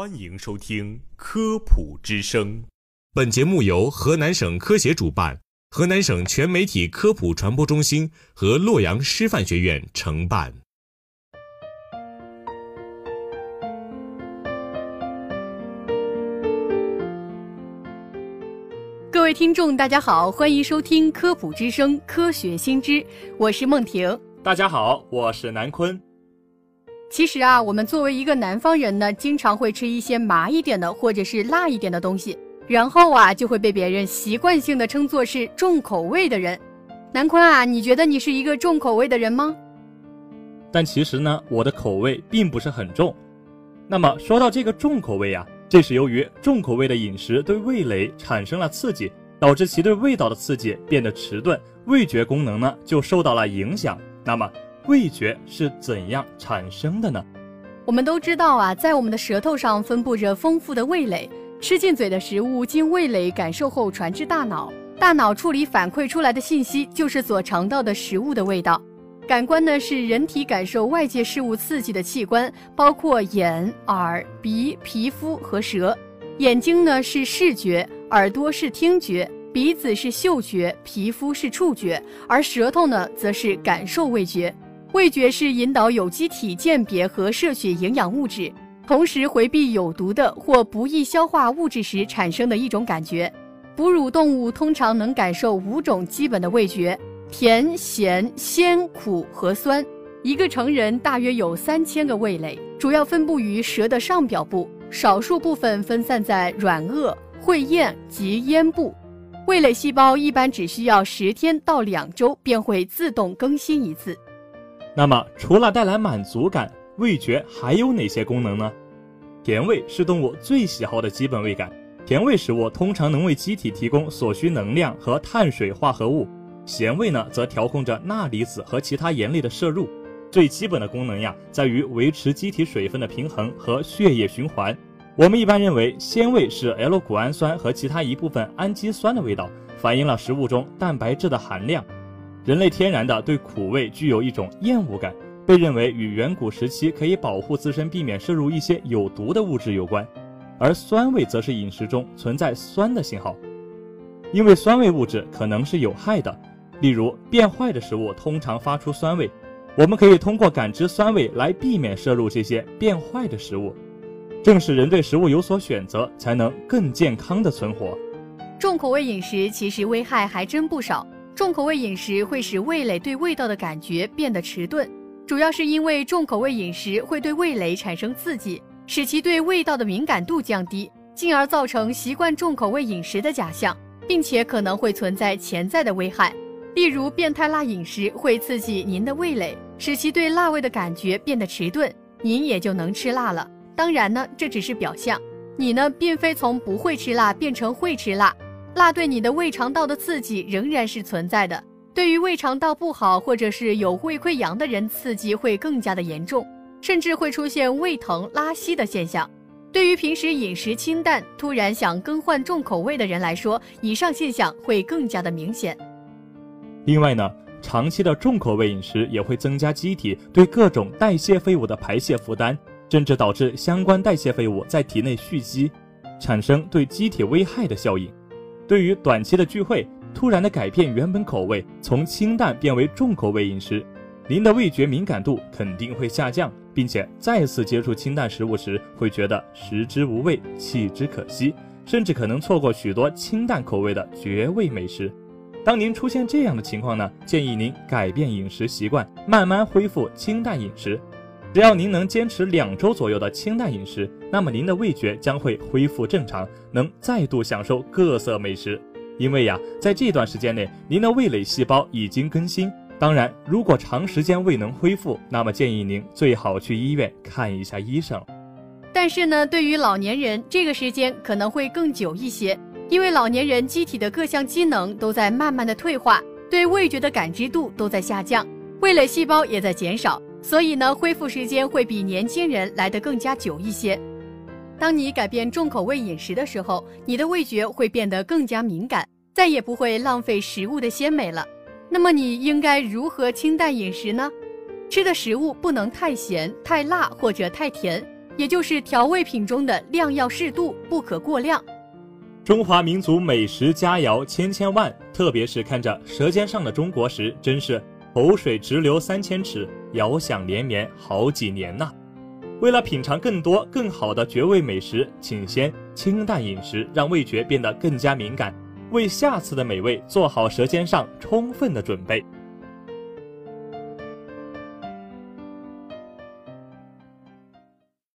欢迎收听《科普之声》，本节目由河南省科协主办，河南省全媒体科普传播中心和洛阳师范学院承办。各位听众，大家好，欢迎收听《科普之声·科学新知》，我是梦婷。大家好，我是南坤。其实啊，我们作为一个南方人呢，经常会吃一些麻一点的或者是辣一点的东西，然后啊，就会被别人习惯性的称作是重口味的人。南坤啊，你觉得你是一个重口味的人吗？但其实呢，我的口味并不是很重。那么说到这个重口味啊，这是由于重口味的饮食对味蕾产生了刺激，导致其对味道的刺激变得迟钝，味觉功能呢就受到了影响。那么。味觉是怎样产生的呢？我们都知道啊，在我们的舌头上分布着丰富的味蕾，吃进嘴的食物经味蕾感受后传至大脑，大脑处理反馈出来的信息就是所尝到的食物的味道。感官呢是人体感受外界事物刺激的器官，包括眼、耳、鼻、皮肤和舌。眼睛呢是视觉，耳朵是听觉，鼻子是嗅觉，皮肤是触觉，而舌头呢则是感受味觉。味觉是引导有机体鉴别和摄取营养物质，同时回避有毒的或不易消化物质时产生的一种感觉。哺乳动物通常能感受五种基本的味觉：甜、咸、鲜、苦和酸。一个成人大约有三千个味蕾，主要分布于舌的上表部，少数部分分散在软腭、会咽及咽部。味蕾细胞一般只需要十天到两周便会自动更新一次。那么，除了带来满足感，味觉还有哪些功能呢？甜味是动物最喜好的基本味感，甜味食物通常能为机体提供所需能量和碳水化合物。咸味呢，则调控着钠离子和其他盐类的摄入。最基本的功能呀，在于维持机体水分的平衡和血液循环。我们一般认为，鲜味是 L 谷氨酸和其他一部分氨基酸的味道，反映了食物中蛋白质的含量。人类天然的对苦味具有一种厌恶感，被认为与远古时期可以保护自身避免摄入一些有毒的物质有关，而酸味则是饮食中存在酸的信号，因为酸味物质可能是有害的，例如变坏的食物通常发出酸味，我们可以通过感知酸味来避免摄入这些变坏的食物，正是人对食物有所选择，才能更健康的存活。重口味饮食其实危害还真不少。重口味饮食会使味蕾对味道的感觉变得迟钝，主要是因为重口味饮食会对味蕾产生刺激，使其对味道的敏感度降低，进而造成习惯重口味饮食的假象，并且可能会存在潜在的危害。例如，变态辣饮食会刺激您的味蕾，使其对辣味的感觉变得迟钝，您也就能吃辣了。当然呢，这只是表象，你呢，并非从不会吃辣变成会吃辣。辣对你的胃肠道的刺激仍然是存在的，对于胃肠道不好或者是有胃溃疡的人，刺激会更加的严重，甚至会出现胃疼、拉稀的现象。对于平时饮食清淡、突然想更换重口味的人来说，以上现象会更加的明显。另外呢，长期的重口味饮食也会增加机体对各种代谢废物的排泄负担，甚至导致相关代谢废物在体内蓄积，产生对机体危害的效应。对于短期的聚会，突然的改变原本口味，从清淡变为重口味饮食，您的味觉敏感度肯定会下降，并且再次接触清淡食物时，会觉得食之无味，弃之可惜，甚至可能错过许多清淡口味的绝味美食。当您出现这样的情况呢，建议您改变饮食习惯，慢慢恢复清淡饮食。只要您能坚持两周左右的清淡饮食，那么您的味觉将会恢复正常，能再度享受各色美食。因为呀，在这段时间内，您的味蕾细胞已经更新。当然，如果长时间未能恢复，那么建议您最好去医院看一下医生。但是呢，对于老年人，这个时间可能会更久一些，因为老年人机体的各项机能都在慢慢的退化，对味觉的感知度都在下降，味蕾细胞也在减少。所以呢，恢复时间会比年轻人来得更加久一些。当你改变重口味饮食的时候，你的味觉会变得更加敏感，再也不会浪费食物的鲜美了。那么你应该如何清淡饮食呢？吃的食物不能太咸、太辣或者太甜，也就是调味品中的量要适度，不可过量。中华民族美食佳肴千千万，特别是看着《舌尖上的中国》时，真是口水直流三千尺，遥想连绵好几年呐。为了品尝更多更好的绝味美食，请先清淡饮食，让味觉变得更加敏感，为下次的美味做好舌尖上充分的准备。